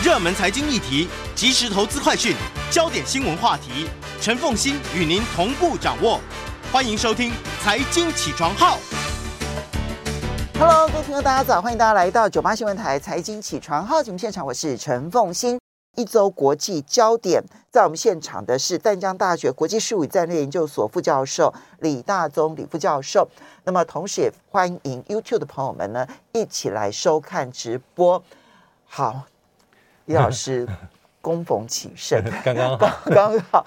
热门财经议题、即时投资快讯、焦点新闻话题，陈凤欣与您同步掌握。欢迎收听《财经起床号》。Hello，各位朋友，大家早！欢迎大家来到九八新闻台《财经起床号》节目现场，我是陈凤欣。一周国际焦点，在我们现场的是淡江大学国际事务与战略研究所副教授李大宗李副教授。那么，同时也欢迎 YouTube 的朋友们呢，一起来收看直播。好，李老师，恭逢其盛，刚刚好，刚刚好。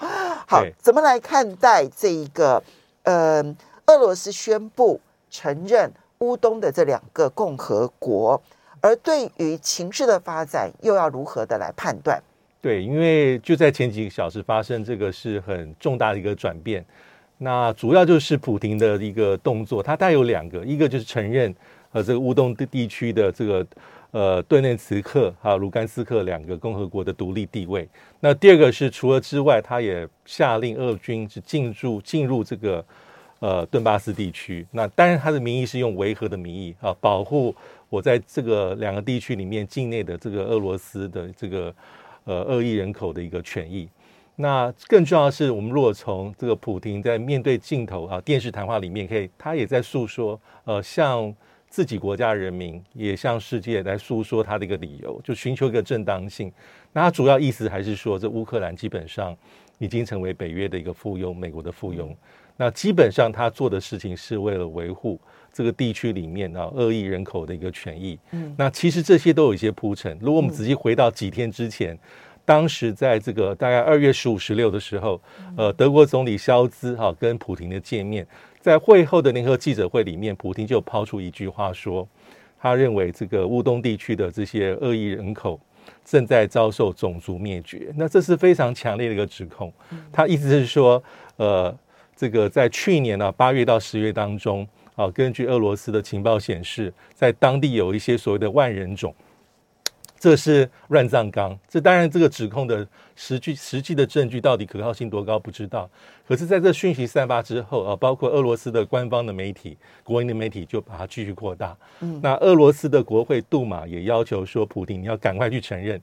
好，怎么来看待这一个？呃，俄罗斯宣布承认乌东的这两个共和国。而对于情势的发展，又要如何的来判断？对，因为就在前几个小时发生，这个是很重大的一个转变。那主要就是普京的一个动作，它带有两个，一个就是承认呃这个乌东地区的这个呃顿涅茨克还有卢甘斯克两个共和国的独立地位。那第二个是除了之外，他也下令俄军是进入进入这个呃顿巴斯地区。那当然他的名义是用维和的名义啊，保护。我在这个两个地区里面境内的这个俄罗斯的这个呃二亿人口的一个权益，那更重要的是，我们如果从这个普亭在面对镜头啊电视谈话里面，可以他也在诉说，呃，像自己国家人民，也向世界来诉说他的一个理由，就寻求一个正当性。那他主要意思还是说，这乌克兰基本上已经成为北约的一个附庸，美国的附庸。那基本上他做的事情是为了维护。这个地区里面啊，二亿人口的一个权益。嗯，那其实这些都有一些铺陈。如果我们仔细回到几天之前，当时在这个大概二月十五、十六的时候，呃，德国总理肖兹哈跟普廷的见面，在会后的联合记者会里面，普京就抛出一句话说，他认为这个乌东地区的这些恶意人口正在遭受种族灭绝。那这是非常强烈的一个指控。他意思是说，呃，这个在去年呢八月到十月当中。啊，根据俄罗斯的情报显示，在当地有一些所谓的万人种，这是乱葬岗。这当然，这个指控的实际实际的证据到底可靠性多高不知道。可是，在这讯息散发之后啊，包括俄罗斯的官方的媒体、国营的媒体就把它继续扩大。嗯，那俄罗斯的国会杜马也要求说，普京你要赶快去承认。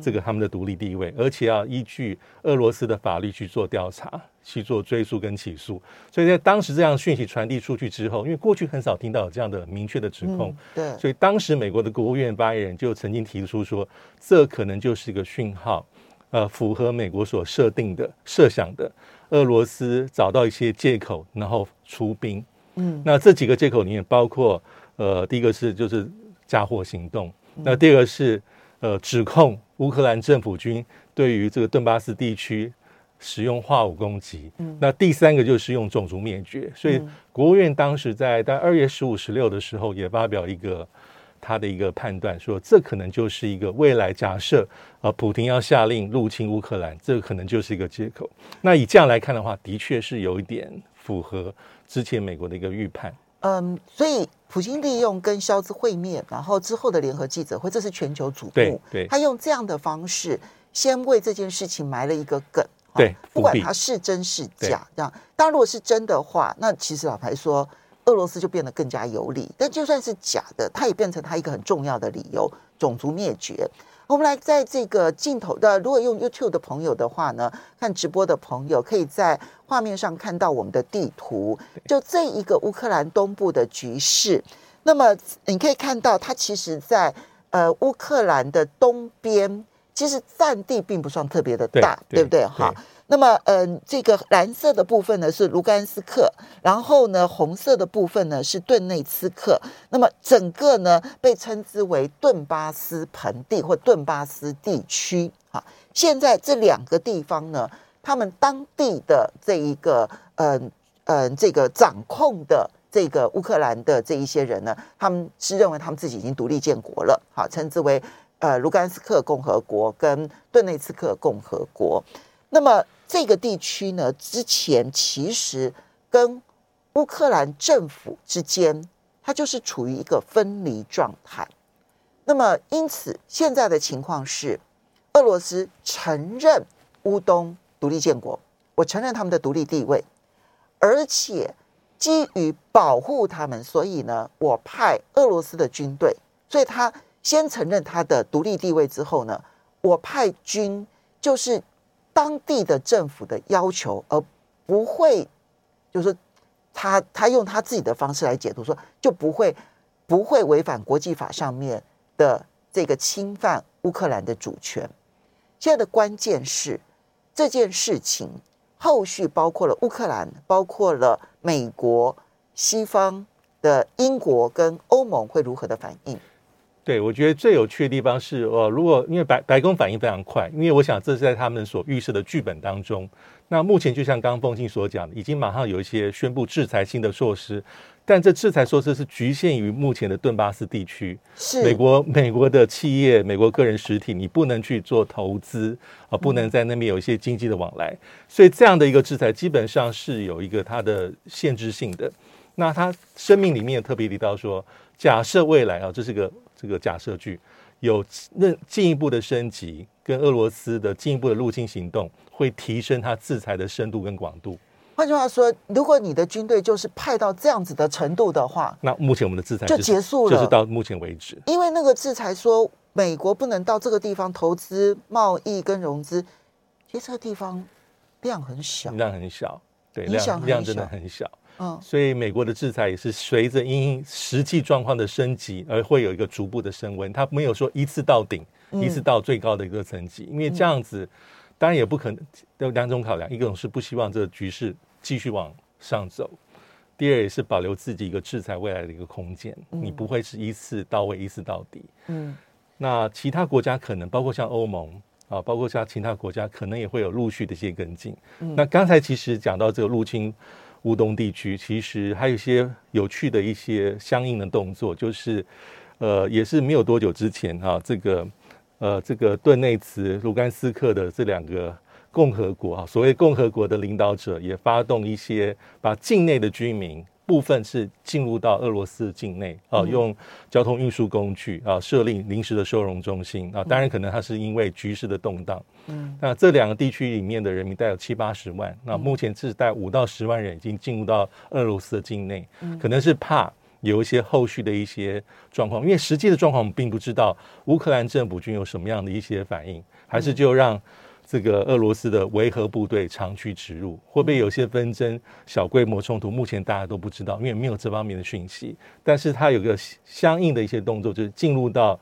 这个他们的独立地位，而且要依据俄罗斯的法律去做调查、去做追诉跟起诉。所以在当时这样讯息传递出去之后，因为过去很少听到有这样的明确的指控，对，所以当时美国的国务院发言人就曾经提出说，这可能就是一个讯号，呃，符合美国所设定的设想的，俄罗斯找到一些借口，然后出兵。嗯，那这几个借口里面包括，呃，第一个是就是嫁祸行动，那第二个是。呃，指控乌克兰政府军对于这个顿巴斯地区使用化武攻击。嗯，那第三个就是用种族灭绝。所以国务院当时在在二月十五、十六的时候也发表一个他的一个判断，说这可能就是一个未来假设啊，普京要下令入侵乌克兰，这可能就是一个借口。那以这样来看的话，的确是有一点符合之前美国的一个预判。嗯，所以普京利用跟肖兹会面，然后之后的联合记者会，这是全球瞩目。对，对，他用这样的方式，先为这件事情埋了一个梗。对，不管它是真是假，这样。当然，如果是真的话，那其实老牌说，俄罗斯就变得更加有理。但就算是假的，它也变成它一个很重要的理由——种族灭绝。我们来在这个镜头的，如果用 YouTube 的朋友的话呢，看直播的朋友可以在画面上看到我们的地图，就这一个乌克兰东部的局势。那么你可以看到，它其实在呃乌克兰的东边，其实占地并不算特别的大，对，对，不对？哈。那么，嗯、这个蓝色的部分呢是卢甘斯克，然后呢，红色的部分呢是顿内茨克。那么，整个呢被称之为顿巴斯盆地或顿巴斯地区。哈，现在这两个地方呢，他们当地的这一个，嗯、嗯，这个掌控的这个乌克兰的这一些人呢，他们是认为他们自己已经独立建国了。好，称之为呃卢甘斯克共和国跟顿内茨克共和国。那么。这个地区呢，之前其实跟乌克兰政府之间，它就是处于一个分离状态。那么，因此现在的情况是，俄罗斯承认乌东独立建国，我承认他们的独立地位，而且基于保护他们，所以呢，我派俄罗斯的军队。所以他先承认他的独立地位之后呢，我派军就是当地的政府的要求，而不会就是他他用他自己的方式来解读说，就不会不会违反国际法上面的这个侵犯乌克兰的主权。现在的关键是这件事情后续包括了乌克兰，包括了美国、西方的英国跟欧盟会如何的反应？对，我觉得最有趣的地方是，哦，如果因为白白宫反应非常快，因为我想这是在他们所预设的剧本当中。那目前就像刚刚凤馨所讲的，已经马上有一些宣布制裁性的措施，但这制裁措施是局限于目前的顿巴斯地区。是美国美国的企业、美国个人实体，你不能去做投资啊，不能在那边有一些经济的往来。所以这样的一个制裁基本上是有一个它的限制性的。那他声明里面特别提到说，假设未来啊，这是个。这个假设句有那进一步的升级，跟俄罗斯的进一步的入侵行动，会提升它制裁的深度跟广度。换句话说，如果你的军队就是派到这样子的程度的话，那目前我们的制裁就结束了，就是到目前为止。因为那个制裁说美国不能到这个地方投资、贸易跟融资，其实这个地方量很小，量很小，对，量量真的很小。嗯，所以美国的制裁也是随着因实际状况的升级而会有一个逐步的升温，它没有说一次到顶，嗯、一次到最高的一个层级，因为这样子当然也不可能。有两种考量，一种是不希望这个局势继续往上走，第二也是保留自己一个制裁未来的一个空间，嗯、你不会是一次到位，一次到底。嗯，那其他国家可能包括像欧盟啊，包括像其他国家可能也会有陆续的一些跟进。嗯、那刚才其实讲到这个入侵。乌东地区其实还有一些有趣的一些相应的动作，就是，呃，也是没有多久之前哈、啊，这个，呃，这个顿内茨、卢甘斯克的这两个共和国啊，所谓共和国的领导者也发动一些把境内的居民。部分是进入到俄罗斯境内啊，用交通运输工具啊，设立临时的收容中心啊。当然，可能它是因为局势的动荡。嗯，那这两个地区里面的人民大概有七八十万，那目前是带五到十万人已经进入到俄罗斯的境内，可能是怕有一些后续的一些状况，因为实际的状况我们并不知道乌克兰政府军有什么样的一些反应，还是就让。这个俄罗斯的维和部队长驱直入，会不会有些纷争、小规模冲突？目前大家都不知道，因为没有这方面的讯息。但是它有个相应的一些动作，就是进入到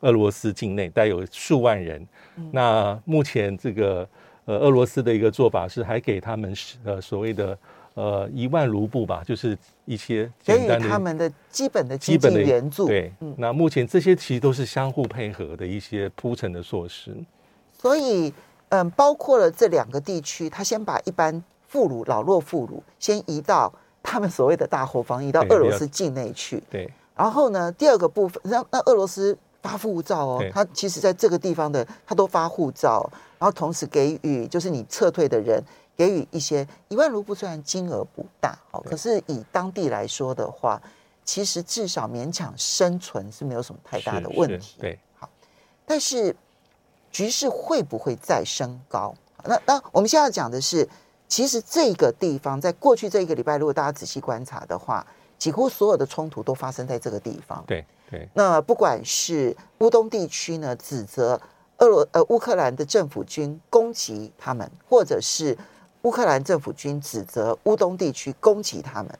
俄罗斯境内，带有数万人。那目前这个呃俄罗斯的一个做法是，还给他们呃所谓的呃一万卢布吧，就是一些简单的他们的基本的基本的援助。对，那目前这些其实都是相互配合的一些铺陈的措施。所以。嗯，包括了这两个地区，他先把一般妇孺、老弱妇孺先移到他们所谓的大后方，移到俄罗斯境内去。对。然后呢，第二个部分，那那俄罗斯发护照哦，他其实在这个地方的他都发护照，然后同时给予就是你撤退的人给予一些一万卢布，虽然金额不大哦，可是以当地来说的话，其实至少勉强生存是没有什么太大的问题。对。好，但是。局势会不会再升高？那那我们现在要讲的是，其实这个地方在过去这一个礼拜，如果大家仔细观察的话，几乎所有的冲突都发生在这个地方。对对。那不管是乌东地区呢，指责俄罗呃乌克兰的政府军攻击他们，或者是乌克兰政府军指责乌东地区攻击他们，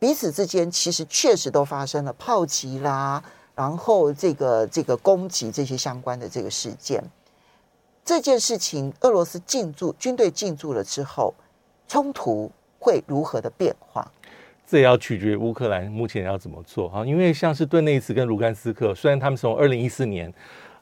彼此之间其实确实都发生了炮击啦，然后这个这个攻击这些相关的这个事件。这件事情，俄罗斯进驻军队进驻了之后，冲突会如何的变化？这也要取决于乌克兰目前要怎么做哈。因为像是顿内茨跟卢甘斯克，虽然他们从二零一四年，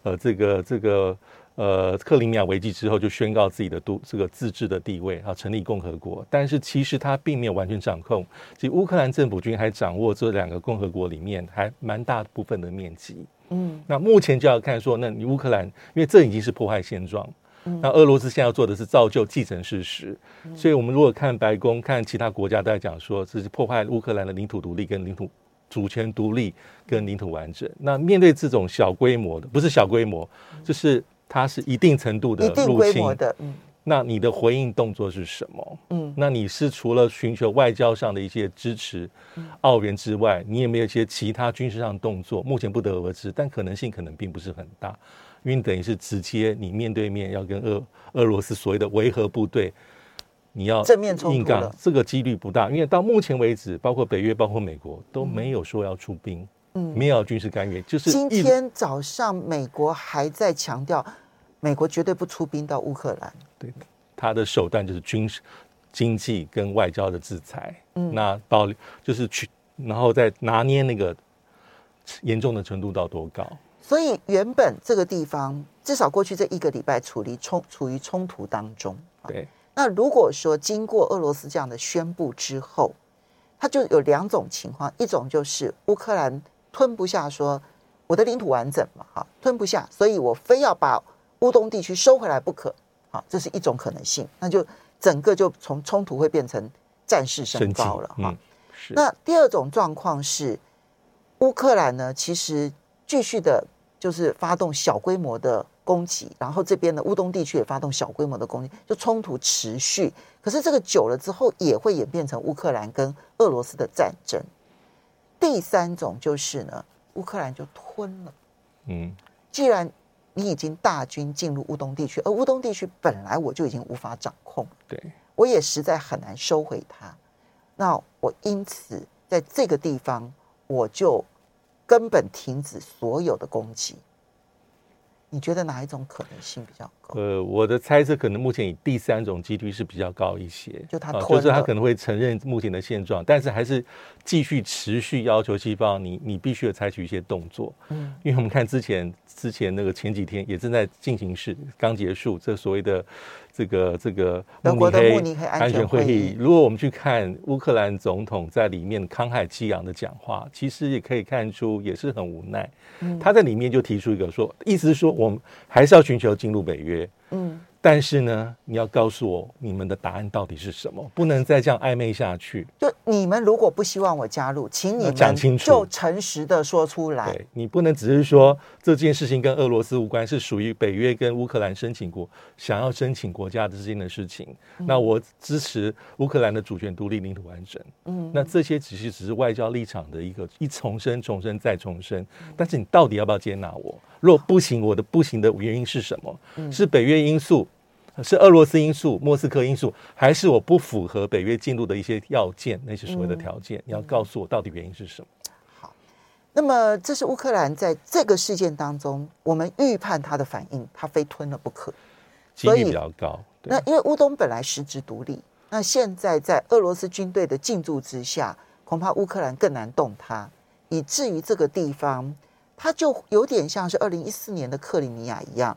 呃，这个这个呃克里米亚危机之后就宣告自己的都这个自治的地位啊，成立共和国，但是其实他并没有完全掌控，其实乌克兰政府军还掌握这两个共和国里面还蛮大部分的面积。嗯，那目前就要看说，那你乌克兰，因为这已经是破坏现状，嗯、那俄罗斯现在要做的是造就既成事实，嗯、所以我们如果看白宫，看其他国家都在讲说，这是破坏乌克兰的领土独立跟领土主权独立跟领土完整。那面对这种小规模的，不是小规模，就是它是一定程度的入侵。那你的回应动作是什么？嗯，那你是除了寻求外交上的一些支持、澳元之外，你有没有一些其他军事上的动作？目前不得而知，但可能性可能并不是很大。因为等于是直接你面对面要跟俄俄罗斯所谓的维和部队，你要正面冲突了，这个几率不大，因为到目前为止，包括北约、包括美国都没有说要出兵，嗯，没有军事干预。就是今天早上，美国还在强调，美国绝对不出兵到乌克兰。对，他的手段就是军事、经济跟外交的制裁。嗯，那到就是去，然后再拿捏那个严重的程度到多高。所以原本这个地方至少过去这一个礼拜处理冲处于冲突当中。对。那如果说经过俄罗斯这样的宣布之后，它就有两种情况，一种就是乌克兰吞不下，说我的领土完整嘛，哈，吞不下，所以我非要把乌东地区收回来不可，好，这是一种可能性，那就整个就从冲突会变成战事升高了，哈。那第二种状况是乌克兰呢，其实继续的。就是发动小规模的攻击，然后这边的乌东地区也发动小规模的攻击，就冲突持续。可是这个久了之后，也会演变成乌克兰跟俄罗斯的战争。第三种就是呢，乌克兰就吞了。嗯，既然你已经大军进入乌东地区，而乌东地区本来我就已经无法掌控，对，我也实在很难收回它。那我因此在这个地方我就。根本停止所有的攻击，你觉得哪一种可能性比较高？呃，我的猜测可能目前以第三种几率是比较高一些，就他、啊、就是他可能会承认目前的现状，但是还是继续持续要求西方你你必须要采取一些动作。嗯，因为我们看之前之前那个前几天也正在进行式刚结束这所谓的。这个这个慕尼黑安全会议，如果我们去看乌克兰总统在里面慷慨激昂的讲话，其实也可以看出也是很无奈。他在里面就提出一个说，意思是说我们还是要寻求进入北约。嗯。但是呢，你要告诉我你们的答案到底是什么？不能再这样暧昧下去。就你们如果不希望我加入，请你们讲清楚，就诚实的说出来。对，你不能只是说这件事情跟俄罗斯无关，是属于北约跟乌克兰申请国想要申请国家之间的事情。嗯、那我支持乌克兰的主权独立、领土完整。嗯，那这些只是只是外交立场的一个一重申、重申再重申。但是你到底要不要接纳我？如果不行，我的不行的原因是什么？嗯、是北约因素？是俄罗斯因素、莫斯科因素，还是我不符合北约进入的一些要件？那些所谓的条件，嗯、你要告诉我到底原因是什么？好，那么这是乌克兰在这个事件当中，我们预判他的反应，他非吞了不可，几率比较高。那因为乌东本来实质独立，那现在在俄罗斯军队的进驻之下，恐怕乌克兰更难动他，以至于这个地方，它就有点像是二零一四年的克里米亚一样。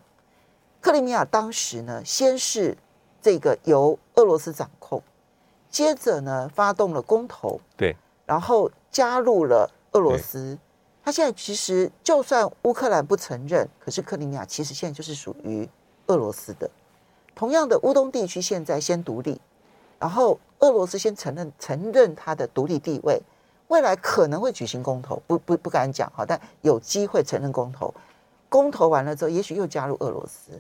克里米亚当时呢，先是这个由俄罗斯掌控，接着呢发动了公投，对，然后加入了俄罗斯。他现在其实就算乌克兰不承认，可是克里米亚其实现在就是属于俄罗斯的。同样的，乌东地区现在先独立，然后俄罗斯先承认承认它的独立地位，未来可能会举行公投，不不不敢讲哈，但有机会承认公投。公投完了之后，也许又加入俄罗斯。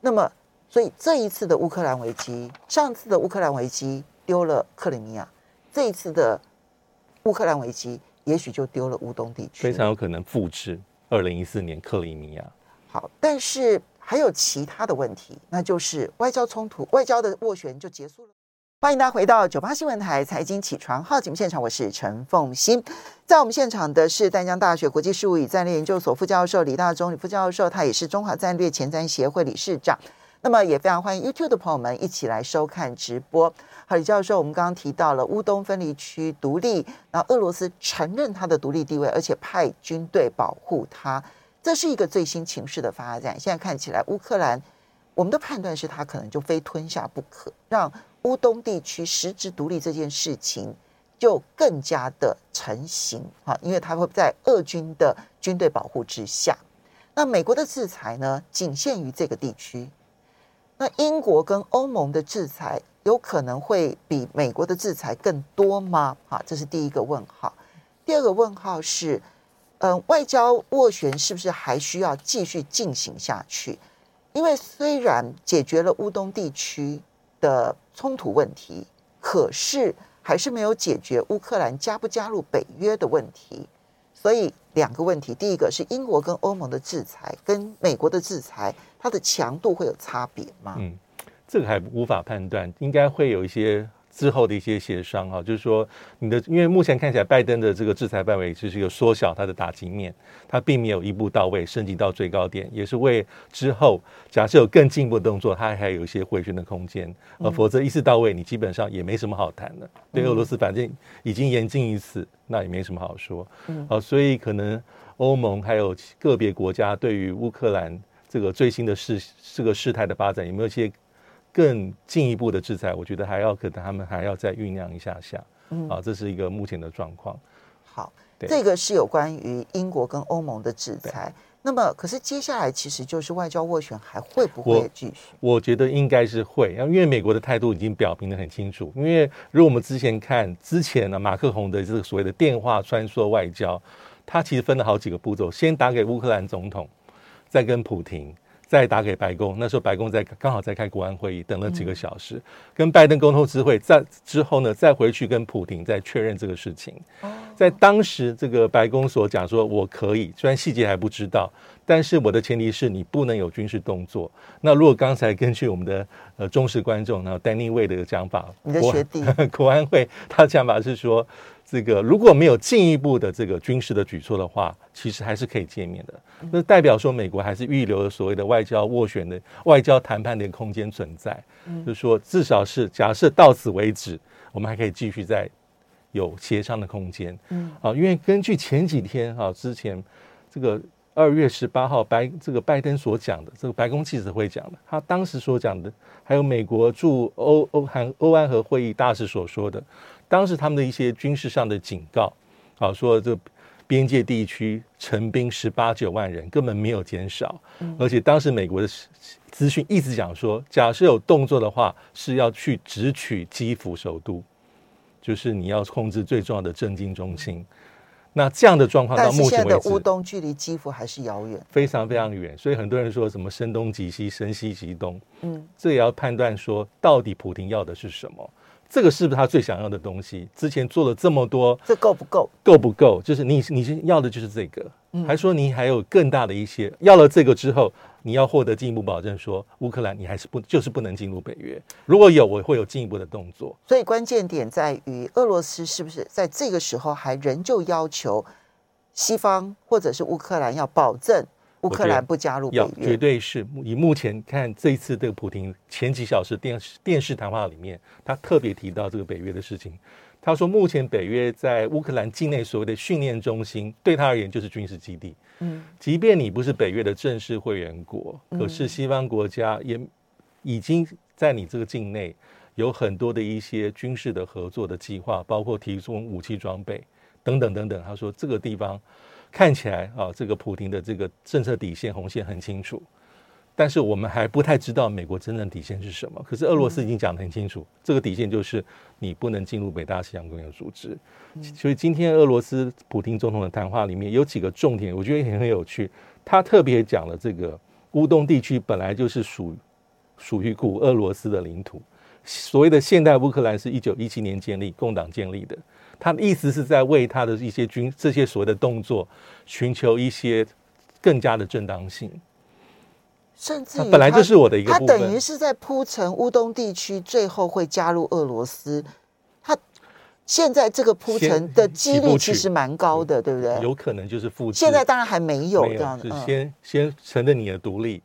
那么，所以这一次的乌克兰危机，上次的乌克兰危机丢了克里米亚，这一次的乌克兰危机，也许就丢了乌东地区，非常有可能复制二零一四年克里米亚。好，但是还有其他的问题，那就是外交冲突，外交的斡旋就结束了。欢迎大家回到九八新闻台财经起床号节目现场，我是陈凤欣。在我们现场的是淡江大学国际事务与战略研究所副教授李大中李副教授，他也是中华战略前瞻协会理事长。那么也非常欢迎 YouTube 的朋友们一起来收看直播。好，李教授，我们刚刚提到了乌东分离区独立，然后俄罗斯承认它的独立地位，而且派军队保护它，这是一个最新情势的发展。现在看起来，乌克兰，我们的判断是他可能就非吞下不可，让。乌东地区实质独立这件事情就更加的成型哈，因为它会在俄军的军队保护之下。那美国的制裁呢，仅限于这个地区。那英国跟欧盟的制裁有可能会比美国的制裁更多吗？哈，这是第一个问号。第二个问号是，嗯，外交斡旋是不是还需要继续进行下去？因为虽然解决了乌东地区的冲突问题，可是还是没有解决乌克兰加不加入北约的问题，所以两个问题，第一个是英国跟欧盟的制裁跟美国的制裁，它的强度会有差别吗？嗯，这个还无法判断，应该会有一些。之后的一些协商哈，就是说你的，因为目前看起来拜登的这个制裁范围就是一个缩小它的打击面，它并没有一步到位升级到最高点，也是为之后假设有更进一步的动作，它还有一些回旋的空间，呃，否则一次到位你基本上也没什么好谈的。对俄罗斯反正已经言尽于此，那也没什么好说。嗯，好，所以可能欧盟还有个别国家对于乌克兰这个最新的事这个事态的发展有没有一些？更进一步的制裁，我觉得还要可能他们还要再酝酿一下下，嗯，啊，这是一个目前的状况。好，这个是有关于英国跟欧盟的制裁。那么，可是接下来其实就是外交斡旋还会不会继续？我，我觉得应该是会，因为美国的态度已经表明的很清楚。因为如果我们之前看之前呢，马克宏的这个所谓的电话穿梭外交，他其实分了好几个步骤，先打给乌克兰总统，再跟普廷。再打给白宫，那时候白宫在刚好在开国安会议，等了几个小时，嗯、跟拜登沟通之会，再之后呢，再回去跟普廷再确认这个事情。在当时，这个白宫所讲说，我可以，虽然细节还不知道，但是我的前提是你不能有军事动作。那如果刚才根据我们的呃忠实观众，然后 Danny Way 的讲法，你的学弟国，国安 会他的讲法是说。这个如果没有进一步的这个军事的举措的话，其实还是可以见面的。那代表说美国还是预留了所谓的外交斡旋的外交谈判的空间存在。就是说，至少是假设到此为止，我们还可以继续再有协商的空间。嗯，啊，因为根据前几天哈之前这个二月十八号白这个拜登所讲的这个白宫记者会讲的，他当时所讲的，还有美国驻欧欧韩欧安和会议大使所说的。当时他们的一些军事上的警告，啊，说这边界地区成兵十八九万人根本没有减少，而且当时美国的资讯一直讲说，假设有动作的话，是要去直取基辅首都，就是你要控制最重要的政经中心。那这样的状况到目前为止，乌东距离基辅还是遥远，非常非常远。所以很多人说什么声东击西，声西击东，嗯，这也要判断说到底普廷要的是什么。这个是不是他最想要的东西？之前做了这么多，这够不够？够不够？就是你，你是要的就是这个，嗯、还说你还有更大的一些？要了这个之后，你要获得进一步保证，说乌克兰你还是不就是不能进入北约？如果有，我会有进一步的动作。所以关键点在于，俄罗斯是不是在这个时候还仍旧要求西方或者是乌克兰要保证？乌克兰不加入北约，绝对是以目前看这一次这个普丁前几小时电视电视谈话里面，他特别提到这个北约的事情。他说，目前北约在乌克兰境内所谓的训练中心，对他而言就是军事基地。嗯，即便你不是北约的正式会员国，可是西方国家也已经在你这个境内有很多的一些军事的合作的计划，包括提供武器装备等等等等。他说，这个地方。看起来啊，这个普京的这个政策底线红线很清楚，但是我们还不太知道美国真正底线是什么。可是俄罗斯已经讲得很清楚，这个底线就是你不能进入北大西洋公约组织。所以今天俄罗斯普京总统的谈话里面有几个重点，我觉得也很有趣。他特别讲了这个乌东地区本来就是属属于古俄罗斯的领土，所谓的现代乌克兰是一九一七年建立，共党建立的。他的意思是在为他的一些军这些所谓的动作寻求一些更加的正当性，甚至本来就是我的一个，他等于是在铺陈乌东地区最后会加入俄罗斯。他现在这个铺陈的几率其实蛮高的，对不对？有可能就是复制。现在当然还没有这样子，是先先承认你的独立，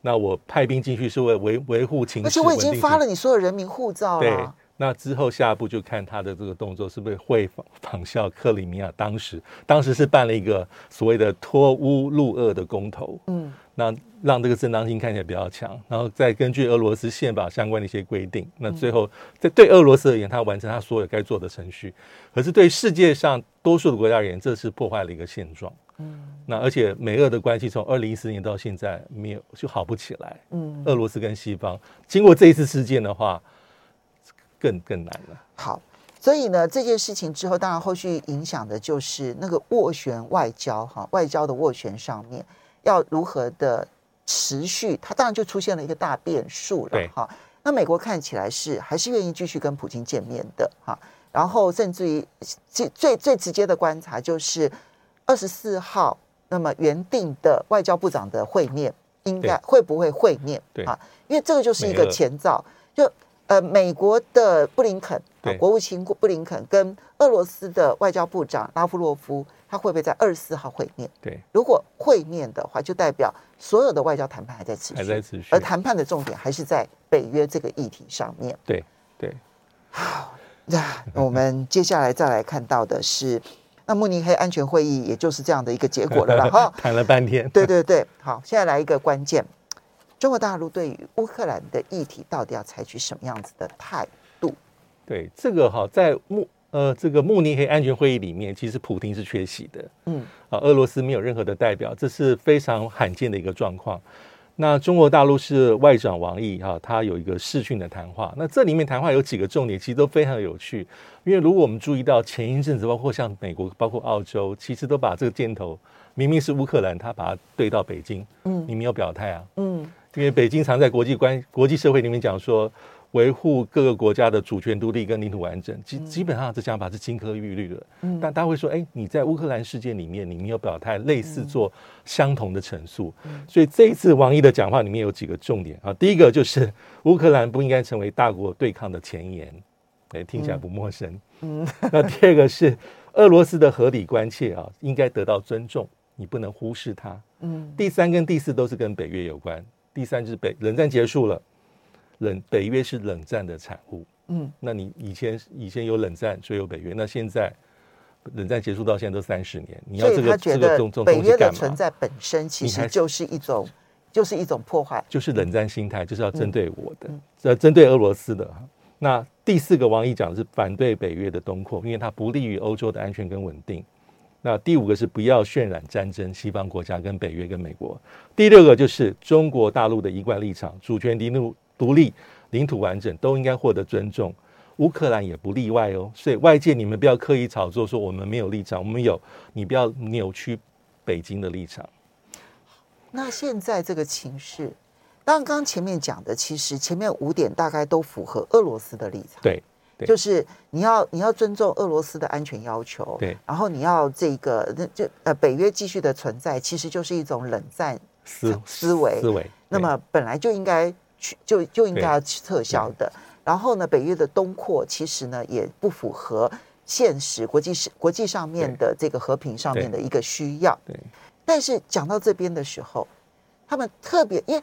那我派兵进去是为维维护情势，而且我已经发了你所有人民护照了。那之后下一步就看他的这个动作是不是会仿仿效克里米亚当时，当时是办了一个所谓的脱乌入俄的公投，嗯，那让这个正当性看起来比较强，然后再根据俄罗斯宪法相关的一些规定，那最后在对俄罗斯而言，他完成他所有该做的程序，可是对世界上多数的国家而言，这是破坏了一个现状，嗯，那而且美俄的关系从二零一四年到现在没有就好不起来，嗯，俄罗斯跟西方。经过这一次事件的话。更更难了。好，所以呢，这件事情之后，当然后续影响的就是那个斡旋外交哈，外交的斡旋上面要如何的持续，它当然就出现了一个大变数了哈。那美国看起来是还是愿意继续跟普京见面的哈，然后甚至于最最最直接的观察就是，二十四号那么原定的外交部长的会面，应该会不会会面？对啊，因为这个就是一个前兆，就呃，美国的布林肯，啊、国务卿布林肯跟俄罗斯的外交部长拉夫洛夫，他会不会在二十四号会面？对，如果会面的话，就代表所有的外交谈判还在持续，还在持续，而谈判的重点还是在北约这个议题上面。对对，好，那我们接下来再来看到的是。那慕尼黑安全会议也就是这样的一个结果了吧？哈，谈了半天。对对对，好，现在来一个关键：中国大陆对于乌克兰的议题到底要采取什么样子的态度？对这个哈，在慕呃这个慕尼黑安全会议里面，其实普京是缺席的。嗯，啊，俄罗斯没有任何的代表，这是非常罕见的一个状况。那中国大陆是外长王毅哈，他有一个视讯的谈话。那这里面谈话有几个重点，其实都非常有趣。因为如果我们注意到前一阵子，包括像美国、包括澳洲，其实都把这个箭头明明是乌克兰，他把它对到北京。嗯，你没有表态啊。嗯，因为北京常在国际关国际社会里面讲说。维护各个国家的主权独立跟领土完整，基基本上这想法是金科玉律的。嗯，但大家会说，哎，你在乌克兰事件里面，你没有表态，类似做相同的陈述。嗯，所以这一次王毅的讲话里面有几个重点啊。第一个就是乌克兰不应该成为大国对抗的前沿，哎，听起来不陌生。嗯，那第二个是俄罗斯的合理关切啊，应该得到尊重，你不能忽视它。嗯，第三跟第四都是跟北约有关。第三就是北冷战结束了。冷北约是冷战的产物，嗯，那你以前以前有冷战，所以有北约，那现在冷战结束到现在都三十年，你要这个他觉得北约的存在本身其实就是一种就是一种破坏，就是冷战心态，就是要针对我的，呃、嗯，针对俄罗斯的。那第四个王毅讲的是反对北约的东扩，因为它不利于欧洲的安全跟稳定。那第五个是不要渲染战争，西方国家跟北约跟美国。第六个就是中国大陆的一贯立场，主权敌怒。独立、领土完整都应该获得尊重，乌克兰也不例外哦。所以外界你们不要刻意炒作说我们没有立场，我们有，你不要扭曲北京的立场。那现在这个情势，当刚前面讲的，其实前面五点大概都符合俄罗斯的立场。对就是你要你要尊重俄罗斯的安全要求。对，然后你要这个那就呃北约继续的存在，其实就是一种冷战思思维思维。那么本来就应该去。就就应该要撤销的。然后呢，北约的东扩其实呢也不符合现实国际是国际上面的这个和平上面的一个需要。对。但是讲到这边的时候，他们特别因为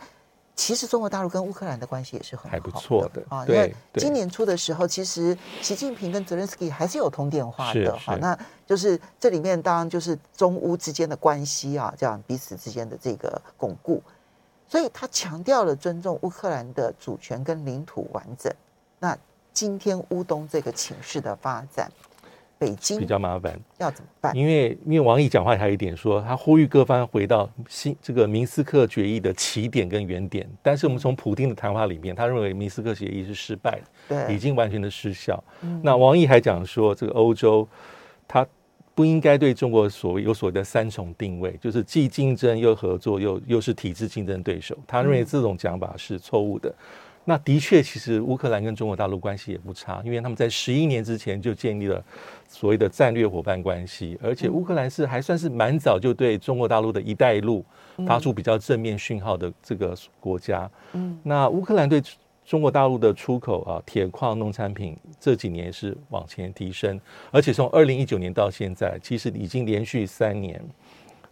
其实中国大陆跟乌克兰的关系也是很好还不错的啊。因为今年初的时候，其实习近平跟泽连斯基还是有通电话的哈。那就是这里面当然就是中乌之间的关系啊，这样彼此之间的这个巩固。所以他强调了尊重乌克兰的主权跟领土完整。那今天乌东这个情势的发展，北京比较麻烦，要怎么办？因为因为王毅讲话还有一点说，他呼吁各方回到新这个明斯克决议的起点跟原点。但是我们从普丁的谈话里面，他认为明斯克协议是失败的，对，已经完全的失效。嗯、那王毅还讲说，这个欧洲他。不应该对中国所谓有所谓的三重定位，就是既竞争又合作又又是体制竞争对手。他认为这种讲法是错误的。那的确，其实乌克兰跟中国大陆关系也不差，因为他们在十一年之前就建立了所谓的战略伙伴关系，而且乌克兰是还算是蛮早就对中国大陆的一带一路发出比较正面讯号的这个国家。嗯，那乌克兰对。中国大陆的出口啊，铁矿、农产品这几年是往前提升，而且从二零一九年到现在，其实已经连续三年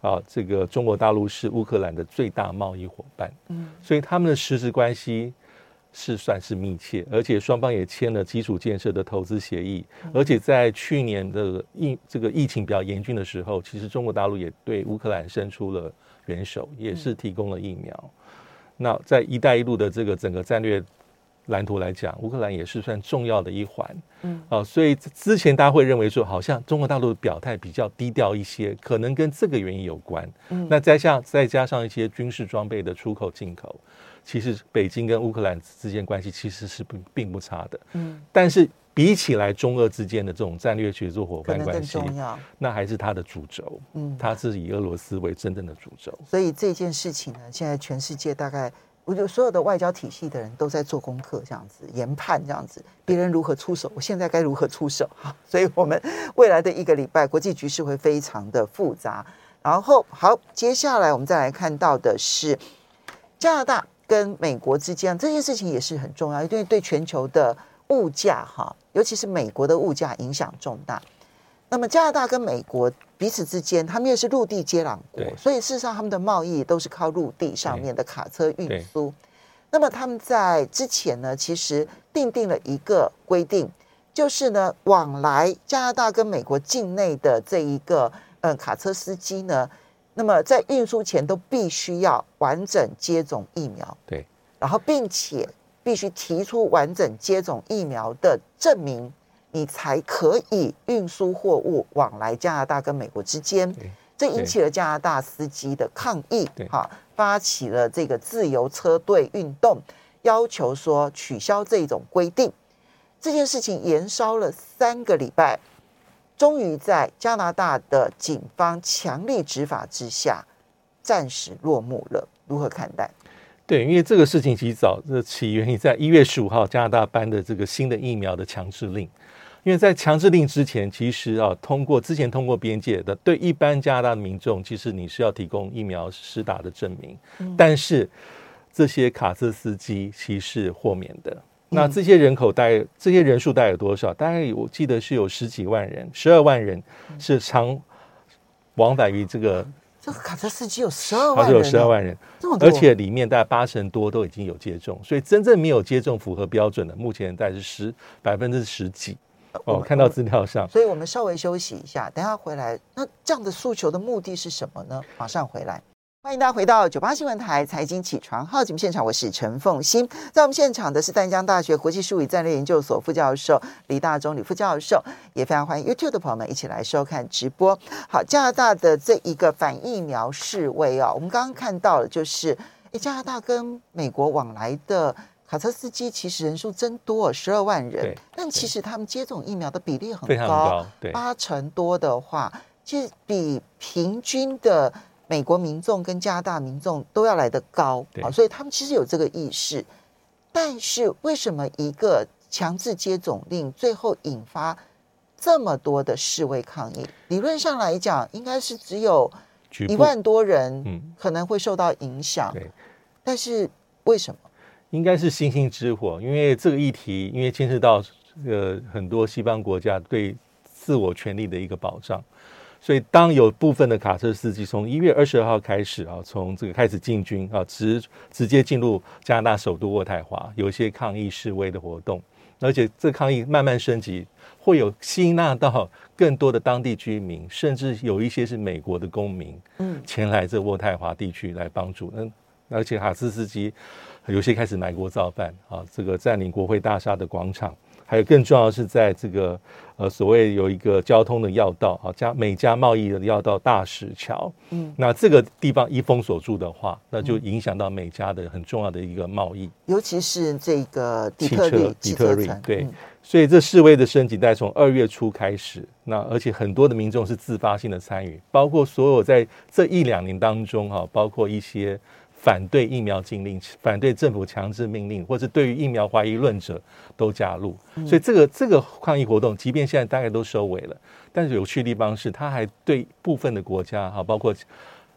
啊，这个中国大陆是乌克兰的最大贸易伙伴，嗯，所以他们的实质关系是算是密切，而且双方也签了基础建设的投资协议，而且在去年的疫这个疫情比较严峻的时候，其实中国大陆也对乌克兰伸出了援手，也是提供了疫苗。那在“一带一路”的这个整个战略。蓝图来讲，乌克兰也是算重要的一环，嗯，啊，所以之前大家会认为说，好像中国大陆的表态比较低调一些，可能跟这个原因有关。嗯，那再加再加上一些军事装备的出口进口，其实北京跟乌克兰之间关系其实是不并不差的。嗯，但是比起来中俄之间的这种战略协作伙伴关系，那还是它的主轴。嗯，它是以俄罗斯为真正的主轴。所以这件事情呢，现在全世界大概。我觉得所有的外交体系的人都在做功课，这样子研判，这样子别人如何出手，我现在该如何出手？哈，所以我们未来的一个礼拜，国际局势会非常的复杂。然后，好，接下来我们再来看到的是加拿大跟美国之间这件事情也是很重要，因为对全球的物价，哈，尤其是美国的物价影响重大。那么加拿大跟美国彼此之间，他们又是陆地接壤国，所以事实上他们的贸易都是靠陆地上面的卡车运输。那么他们在之前呢，其实定定了一个规定，就是呢，往来加拿大跟美国境内的这一个嗯卡车司机呢，那么在运输前都必须要完整接种疫苗，对，然后并且必须提出完整接种疫苗的证明。你才可以运输货物往来加拿大跟美国之间，这引起了加拿大司机的抗议，哈，发起了这个自由车队运动，要求说取消这种规定。这件事情延烧了三个礼拜，终于在加拿大的警方强力执法之下，暂时落幕了。如何看待？对，因为这个事情其实早这起源于在一月十五号加拿大颁的这个新的疫苗的强制令。因为在强制令之前，其实啊，通过之前通过边界的，对一般加拿大的民众，其实你是要提供疫苗施打的证明。嗯、但是这些卡车司机其实是豁免的。嗯、那这些人口大概这些人数大概有多少？大概我记得是有十几万人，十二万人是常往返于这个。这个卡车司机有十二万人，有十二万人，而且里面大概八成多都已经有接种，所以真正没有接种符合标准的，目前大概是十百分之十几。哦，看到资料上，所以我们稍微休息一下，等下回来。那这样的诉求的目的是什么呢？马上回来，欢迎大家回到九八新闻台财经起床号节目现场，我是陈凤欣，在我们现场的是淡江大学国际术语战略研究所副教授李大中李副教授，也非常欢迎 YouTube 的朋友们一起来收看直播。好，加拿大的这一个反疫苗示威啊，我们刚刚看到了，就是诶，加拿大跟美国往来的。卡车司机其实人数真多，十二万人，但其实他们接种疫苗的比例很高，八成多的话，其实比平均的美国民众跟加拿大民众都要来得高啊，所以他们其实有这个意识。但是为什么一个强制接种令最后引发这么多的示威抗议？理论上来讲，应该是只有一万多人可能会受到影响，但是为什么？应该是星星之火，因为这个议题，因为牵涉到呃很多西方国家对自我权利的一个保障，所以当有部分的卡车司机从一月二十二号开始啊，从这个开始进军啊，直直接进入加拿大首都渥太华，有一些抗议示威的活动，而且这抗议慢慢升级，会有吸纳到更多的当地居民，甚至有一些是美国的公民，嗯，前来这渥太华地区来帮助，嗯，而且卡车司机。有些开始买锅造饭啊，这个占领国会大厦的广场，还有更重要的是，在这个呃所谓有一个交通的要道啊，加美加贸易的要道大石桥，嗯，那这个地方一封锁住的话，那就影响到美加的很重要的一个贸易，尤其是这个底特律，底特律对，所以这示威的升级在从二月初开始，那而且很多的民众是自发性的参与，包括所有在这一两年当中哈，包括一些。反对疫苗禁令，反对政府强制命令，或者对于疫苗怀疑论者都加入。所以这个这个抗议活动，即便现在大概都收尾了，但是有趣的地方是，他还对部分的国家哈，包括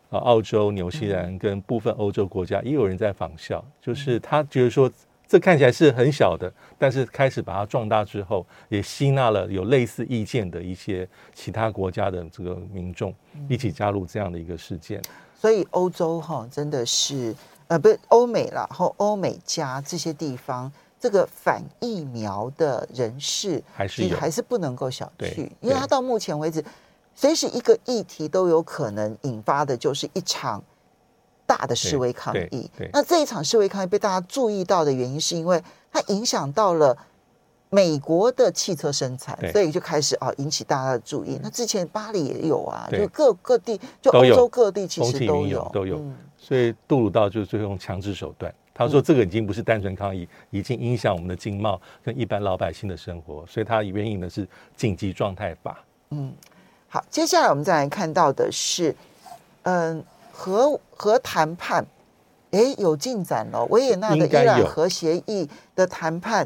啊澳洲、纽西兰跟部分欧洲国家，也有人在仿效。就是他觉得说，这看起来是很小的，但是开始把它壮大之后，也吸纳了有类似意见的一些其他国家的这个民众一起加入这样的一个事件。所以欧洲哈真的是呃不是欧美啦，然后欧美加这些地方，这个反疫苗的人士还是还是不能够小觑，因为他到目前为止，随时一个议题都有可能引发的就是一场大的示威抗议。那这一场示威抗议被大家注意到的原因，是因为它影响到了。美国的汽车生产，所以就开始啊引起大家的注意。那之前巴黎也有啊，就各各地，就欧洲各地其实都有。都有。所以杜鲁道就最后用强制手段，他说这个已经不是单纯抗议，已经影响我们的经贸跟一般老百姓的生活，所以他援引的是紧急状态法。嗯，好，接下来我们再来看到的是，嗯，核核谈判哎，有进展了。维也纳的伊朗核协议的谈判，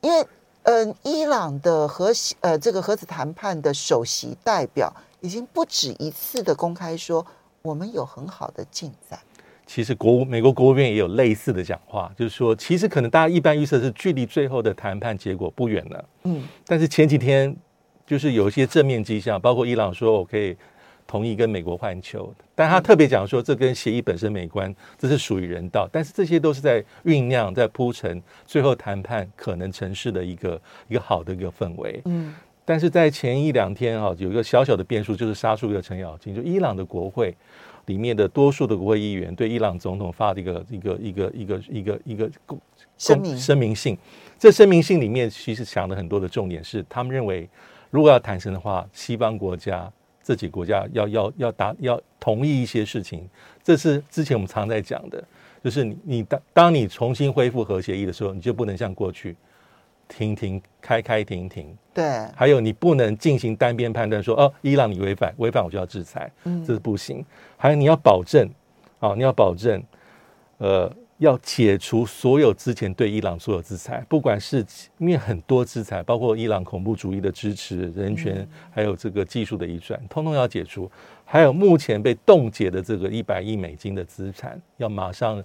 因为嗯、呃，伊朗的核呃这个核子谈判的首席代表已经不止一次的公开说，我们有很好的进展。其实国务美国国务院也有类似的讲话，就是说，其实可能大家一般预测是距离最后的谈判结果不远了。嗯，但是前几天就是有一些正面迹象，包括伊朗说我可以同意跟美国换球，但他特别讲说这跟协议本身没关，这是属于人道。但是这些都是在酝酿、在铺陈最后谈判可能城市的一个一个好的一个氛围。嗯，但是在前一两天啊，有一个小小的变数，就是杀出一个程咬金，就伊朗的国会。里面的多数的国会议员对伊朗总统发的一个一个一个一个一个一个公声明声明信，这声明信里面其实讲了很多的重点是，他们认为如果要谈成的话，西方国家这几个国家要要要达要同意一些事情，这是之前我们常在讲的，就是你你当当你重新恢复核协议的时候，你就不能像过去。停停开开停停，对，还有你不能进行单边判断，说哦，伊朗你违反违反我就要制裁，嗯，这是不行。还有你要保证，啊，你要保证，呃，要解除所有之前对伊朗所有制裁，不管是因为很多制裁，包括伊朗恐怖主义的支持、人权，还有这个技术的移转，通通要解除。还有目前被冻结的这个一百亿美金的资产，要马上。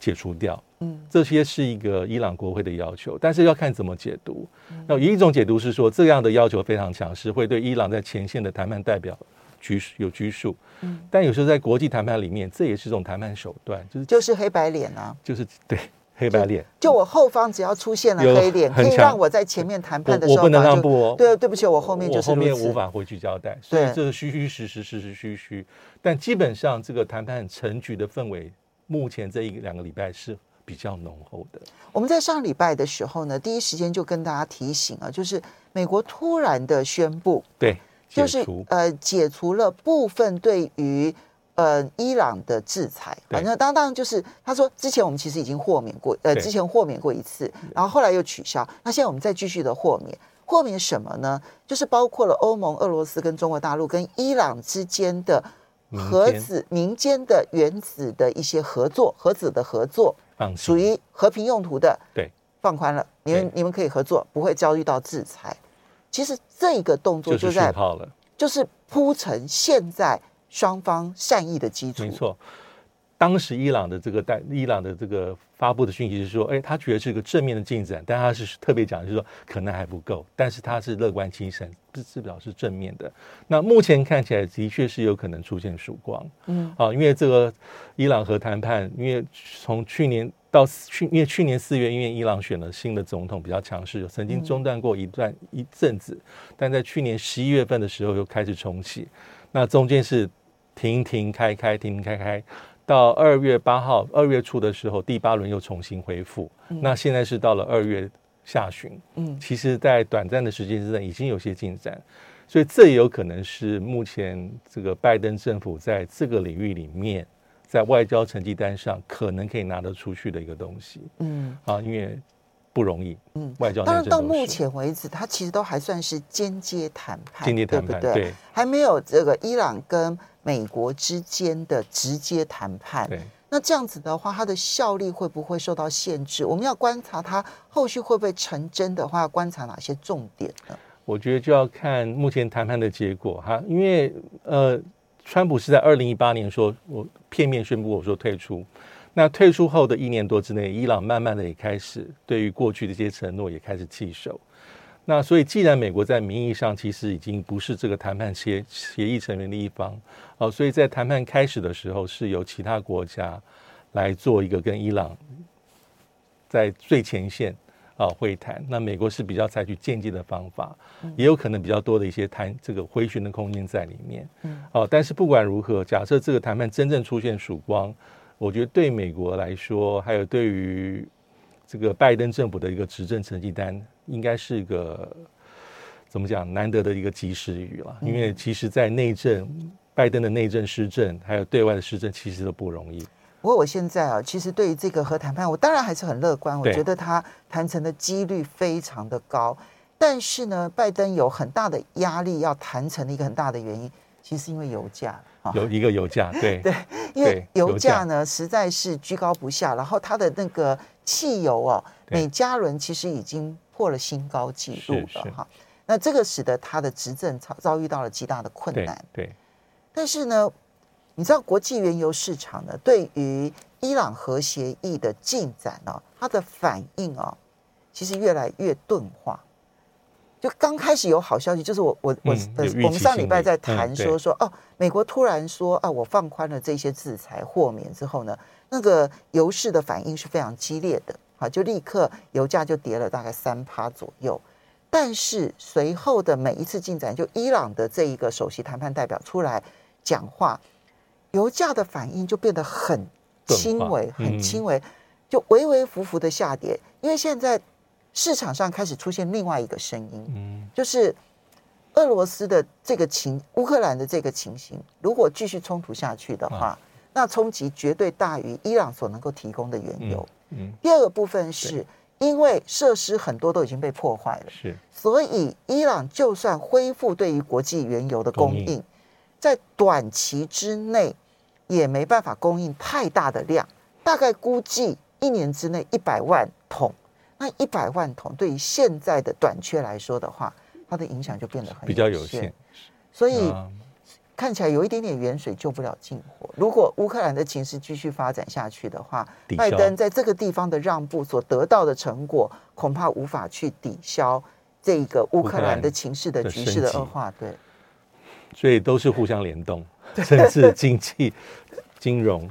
解除掉，嗯，这些是一个伊朗国会的要求，但是要看怎么解读。那有一种解读是说，这样的要求非常强势，会对伊朗在前线的谈判代表拘有拘束。嗯，但有时候在国际谈判里面，这也是一种谈判手段，就是就是黑白脸啊，就是对黑白脸。就我后方只要出现了黑脸，可以让我在前面谈判的时候，我不能让步哦。对，对不起，我后面就是后面无法回去交代，所以这个虚虚实实，实实虚虚。但基本上这个谈判成局的氛围。目前这一两个礼拜是比较浓厚的。我们在上礼拜的时候呢，第一时间就跟大家提醒啊，就是美国突然的宣布，对，就是呃解除了部分对于呃伊朗的制裁。反正当当就是他说，之前我们其实已经豁免过，呃，之前豁免过一次，然后后来又取消。那现在我们再继续的豁免，豁免什么呢？就是包括了欧盟、俄罗斯跟中国大陆跟伊朗之间的。核子民间的原子的一些合作，核子的合作，属于和平用途的，对，放宽了，你们你们可以合作，不会遭遇到制裁。其实这个动作就在，就是铺成现在双方善意的基础。没错。当时伊朗的这个代，伊朗的这个发布的讯息是说，哎，他觉得是一个正面的进展，但他是特别讲，就是说可能还不够，但是他是乐观精神，是至少是正面的。那目前看起来的确是有可能出现曙光，嗯，啊，因为这个伊朗核谈判，因为从去年到去，因为去年四月，因为伊朗选了新的总统比较强势，曾经中断过一段一阵子，但在去年十一月份的时候又开始重启，那中间是停停开开，停停开开。到二月八号，二月初的时候，第八轮又重新恢复。嗯、那现在是到了二月下旬，嗯，其实，在短暂的时间之内已经有些进展，所以这也有可能是目前这个拜登政府在这个领域里面，在外交成绩单上可能可以拿得出去的一个东西。嗯，啊，因为不容易，嗯，外交当然到目前为止，它其实都还算是间接谈判，间接谈判，对，对，还没有这个伊朗跟。美国之间的直接谈判，那这样子的话，它的效力会不会受到限制？我们要观察它后续会不会成真的话，要观察哪些重点呢？我觉得就要看目前谈判的结果哈，因为呃，川普是在二零一八年说我片面宣布我说退出，那退出后的一年多之内，伊朗慢慢的也开始对于过去的这些承诺也开始弃守。那所以，既然美国在名义上其实已经不是这个谈判协协议成员的一方，哦，所以在谈判开始的时候，是由其他国家来做一个跟伊朗在最前线啊会谈。那美国是比较采取间接的方法，也有可能比较多的一些谈这个回旋的空间在里面。哦，但是不管如何，假设这个谈判真正出现曙光，我觉得对美国来说，还有对于这个拜登政府的一个执政成绩单。应该是一个怎么讲难得的一个及时雨了，因为其实，在内政，拜登的内政施政，还有对外的施政，其实都不容易。不过我现在啊，其实对于这个核谈判，我当然还是很乐观，我觉得他谈成的几率非常的高。但是呢，拜登有很大的压力要谈成的一个很大的原因，其实因为油价有一个油价，对 对，因为油价呢实在是居高不下，然后它的那个汽油哦，每加仑其实已经破了新高纪录了哈。那这个使得他的执政遭遭遇到了极大的困难。对，但是呢，你知道国际原油市场呢，对于伊朗核协议的进展呢，它的反应啊，其实越来越钝化。就刚开始有好消息，就是我我我、嗯、我们上礼拜在谈说说、嗯、哦，美国突然说啊，我放宽了这些制裁豁免之后呢，那个油市的反应是非常激烈的，好，就立刻油价就跌了大概三趴左右。但是随后的每一次进展，就伊朗的这一个首席谈判代表出来讲话，油价的反应就变得很轻微，很轻微，就微微浮浮的下跌，因为现在。市场上开始出现另外一个声音，嗯，就是俄罗斯的这个情，乌克兰的这个情形，如果继续冲突下去的话，那冲击绝对大于伊朗所能够提供的原油。嗯，第二个部分是因为设施很多都已经被破坏了，是，所以伊朗就算恢复对于国际原油的供应，在短期之内也没办法供应太大的量，大概估计一年之内一百万桶。那一百万桶对于现在的短缺来说的话，它的影响就变得很比较有限，所以看起来有一点点远水救不了近火。如果乌克兰的情势继续发展下去的话，拜登在这个地方的让步所得到的成果，恐怕无法去抵消这个乌克兰的情势的局势的恶化。对，所以都是互相联动，甚至经济、金融，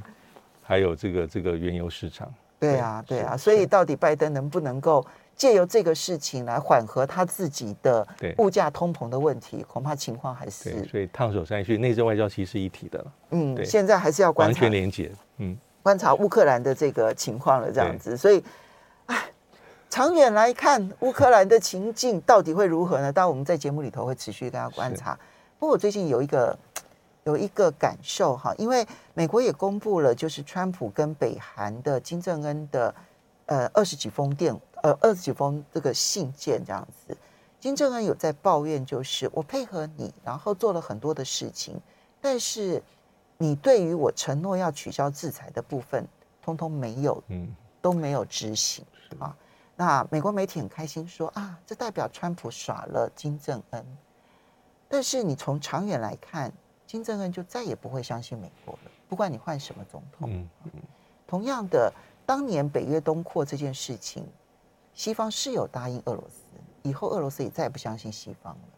还有这个这个原油市场。对啊，对啊，所以到底拜登能不能够借由这个事情来缓和他自己的物价通膨的问题？恐怕情况还是所以烫手山芋，内政外交其实是一体的。嗯，现在还是要观察完全连结。嗯，观察乌克兰的这个情况了，这样子。所以，哎，长远来看，乌克兰的情境到底会如何呢？当然，我们在节目里头会持续跟他观察。不过，我最近有一个。有一个感受哈，因为美国也公布了，就是川普跟北韩的金正恩的呃二十几封电呃二十几封这个信件这样子。金正恩有在抱怨，就是我配合你，然后做了很多的事情，但是你对于我承诺要取消制裁的部分，通通没有，嗯，都没有执行啊。那美国媒体很开心说啊，这代表川普耍了金正恩，但是你从长远来看。金正恩就再也不会相信美国了，不管你换什么总统。嗯嗯。同样的，当年北约东扩这件事情，西方是有答应俄罗斯，以后俄罗斯也再也不相信西方了。